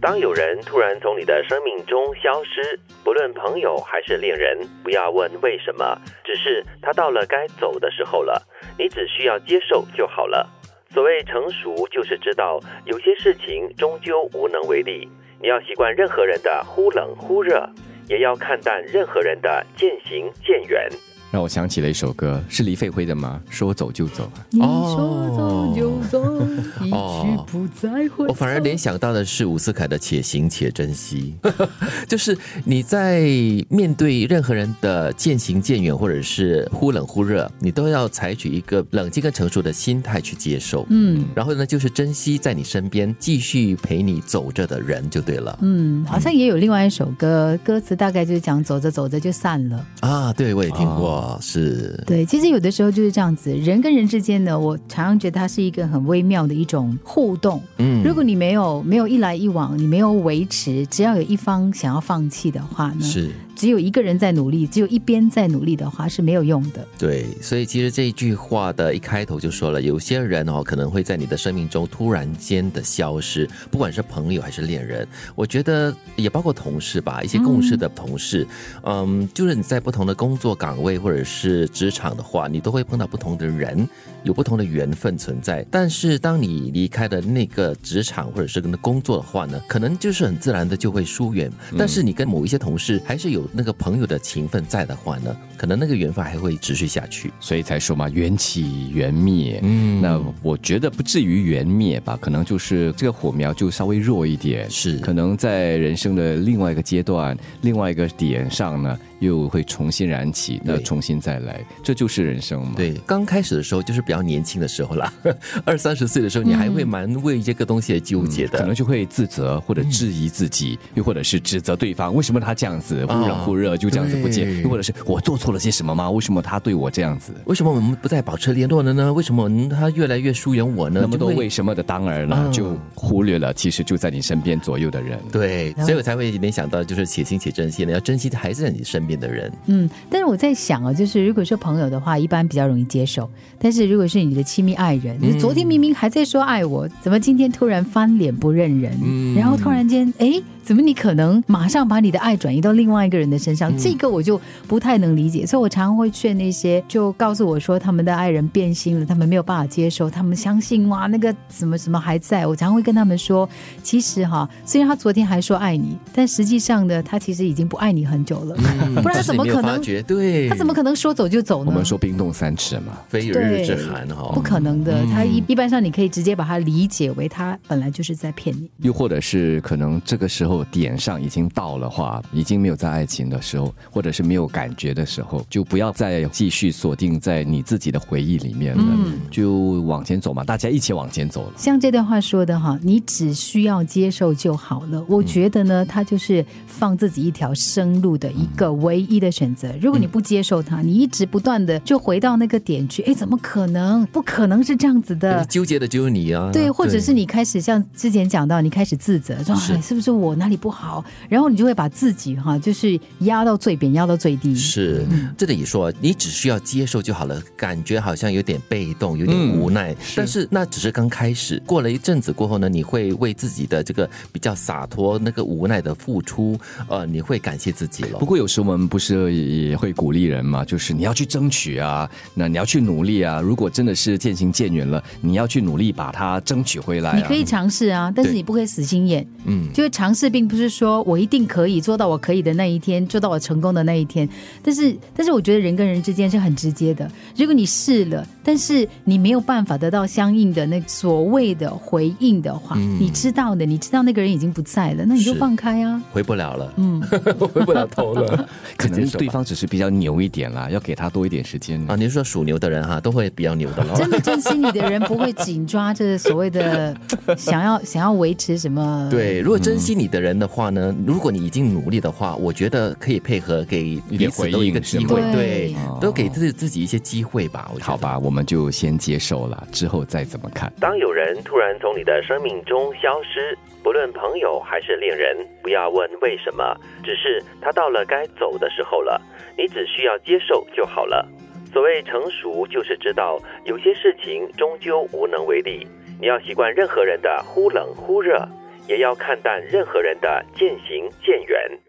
当有人突然从你的生命中消失，不论朋友还是恋人，不要问为什么，只是他到了该走的时候了，你只需要接受就好了。所谓成熟，就是知道有些事情终究无能为力。你要习惯任何人的忽冷忽热，也要看淡任何人的渐行渐远。让我想起了一首歌，是黎飞辉的吗？说走就走啊。你说走就不再回。我反而联想到的是伍思凯的“且行且珍惜”，就是你在面对任何人的渐行渐远，或者是忽冷忽热，你都要采取一个冷静跟成熟的心态去接受。嗯然后呢，就是珍惜在你身边继续陪你走着的人就对了。嗯，好像也有另外一首歌，歌词大概就是讲走着走着就散了。啊，对，我也听过，是对，其实有的时候就是这样子，人跟人之间呢，我常常觉得它是一个很微妙的一种互动。嗯如果你没有没有一来一往，你没有维持，只要有一方想要放弃的话呢，是。只有一个人在努力，只有一边在努力的话是没有用的。对，所以其实这一句话的一开头就说了，有些人哦可能会在你的生命中突然间的消失，不管是朋友还是恋人，我觉得也包括同事吧，一些共事的同事，嗯就是你在不同的工作岗位或者是职场的话，你都会碰到不同的人，有不同的缘分存在。但是当你离开了那个职场或者是跟工作的话呢，可能就是很自然的就会疏远。但是你跟某一些同事还是有那个朋友的情分在的话呢，可能那个缘分还会持续下去。所以才说嘛，缘起缘灭。嗯那我觉得不至于缘灭吧，可能就是这个火苗就稍微弱一点，是可能在人生的另外一个阶段、另外一个点上呢，又会重新燃起，那重新再来，这就是人生嘛。对，刚开始的时候就是比较年轻的时候啦，二三十岁的时候，你还会蛮为这个东西而纠结的。可能就会自责或者质疑自己，又或者是指责对方，为什么他这样子忽冷忽热，就这样子不见，对又或者是我做错了些什么吗？为什么他对我这样子？为什么我们不再保持联络了呢？为什么他越来越疏远我呢？那么多为什么的当儿呢，嗯就忽略了其实就在你身边左右的人。对，所以我才会联想到，就是且行且珍惜，呢要珍惜还是在你身边的人。嗯，但是我在想啊，就是如果说朋友的话，一般比较容易接受；但是如果是你的亲密爱人，嗯你昨天明明还在说爱我，怎么今天突然翻脸不认人？嗯然后突然间，哎，怎么你可能马上把你的爱转移到另外一个人的身嗯上？这个我就不太能理解。所以我常常会劝那些就告诉我说他们的爱人变心了，他们没有办法接受，他们相信哇那个什么什么还在。我常常会跟他们说，其实哈，虽然他昨天还说爱你，但实际上呢，他其实已经不爱你很久了。不然怎么可能？发觉？对，他怎么可能说走就走呢？我们说冰冻三尺嘛，非日之寒哈？不可能的。嗯他一一般上你可以直接把它理解为他本来就是在骗你。又或者是可能这个时候点上已经到了话，已经没有在爱情的时候，或者是没有感觉的时候，就不要再继续锁定在你自己的回忆里面了，嗯就往前走嘛，大家一起往前走了。像这段话说的哈，你只需要接受就好了。我觉得呢，他就是放自己一条生路的一个唯一的选择。如果你不接受它，你一直不断的就回到那个点去，哎，怎么可能？不可能是这样子的。纠结的就是你啊。对，或者是你开始像之前讲到，你开始自责，说是哎，是不是我哪里不好？然后你就会把自己哈，就是压到最扁，压到最低。是，嗯这里说你只需要接受就好了，感觉好像有点被动，有点嗯无奈，但是那只是刚开始。过了一阵子过后呢，你会为自己的这个比较洒脱、那个无奈的付出，呃，你会感谢自己了不。过有时候我们不是也会鼓励人嘛，就是你要去争取啊，那你要去努力啊。如果真的是渐行渐远了，你要去努力把它争取回来、啊。你可以尝试啊，但是你不可以死心眼。嗯，就会尝试，并不是说我一定可以做到我可以的那一天，做到我成功的那一天。但是，但是我觉得人跟人之间是很直接的。如果你试了，但是你没有办法得到相应的那所谓的回应的话，嗯你知道的，你知道那个人已经不在了，那你就放开啊。回不了了，嗯，回不了头了，可能对方只是比较牛一点啦，要给他多一点时间啊，你是说属牛的人哈，都会比较牛的咯。真的珍惜你的人不会紧抓着所谓的想要想要维持什么。对，如果珍惜你的人的话呢，如果你已经努力的话，我觉得可以配合给彼此都一个机会，对都给自己自己一些机会吧。我觉得好吧，我们就先接受了，之后再怎么看。当有人突然从你的生命中消失，不论朋友还是恋人，不要问为什么，只是他到了该走的时候了，你只需要接受就好了。所谓成熟，就是知道有些事情终究无能为力，你要习惯任何人的忽冷忽热，也要看淡任何人的渐行渐远。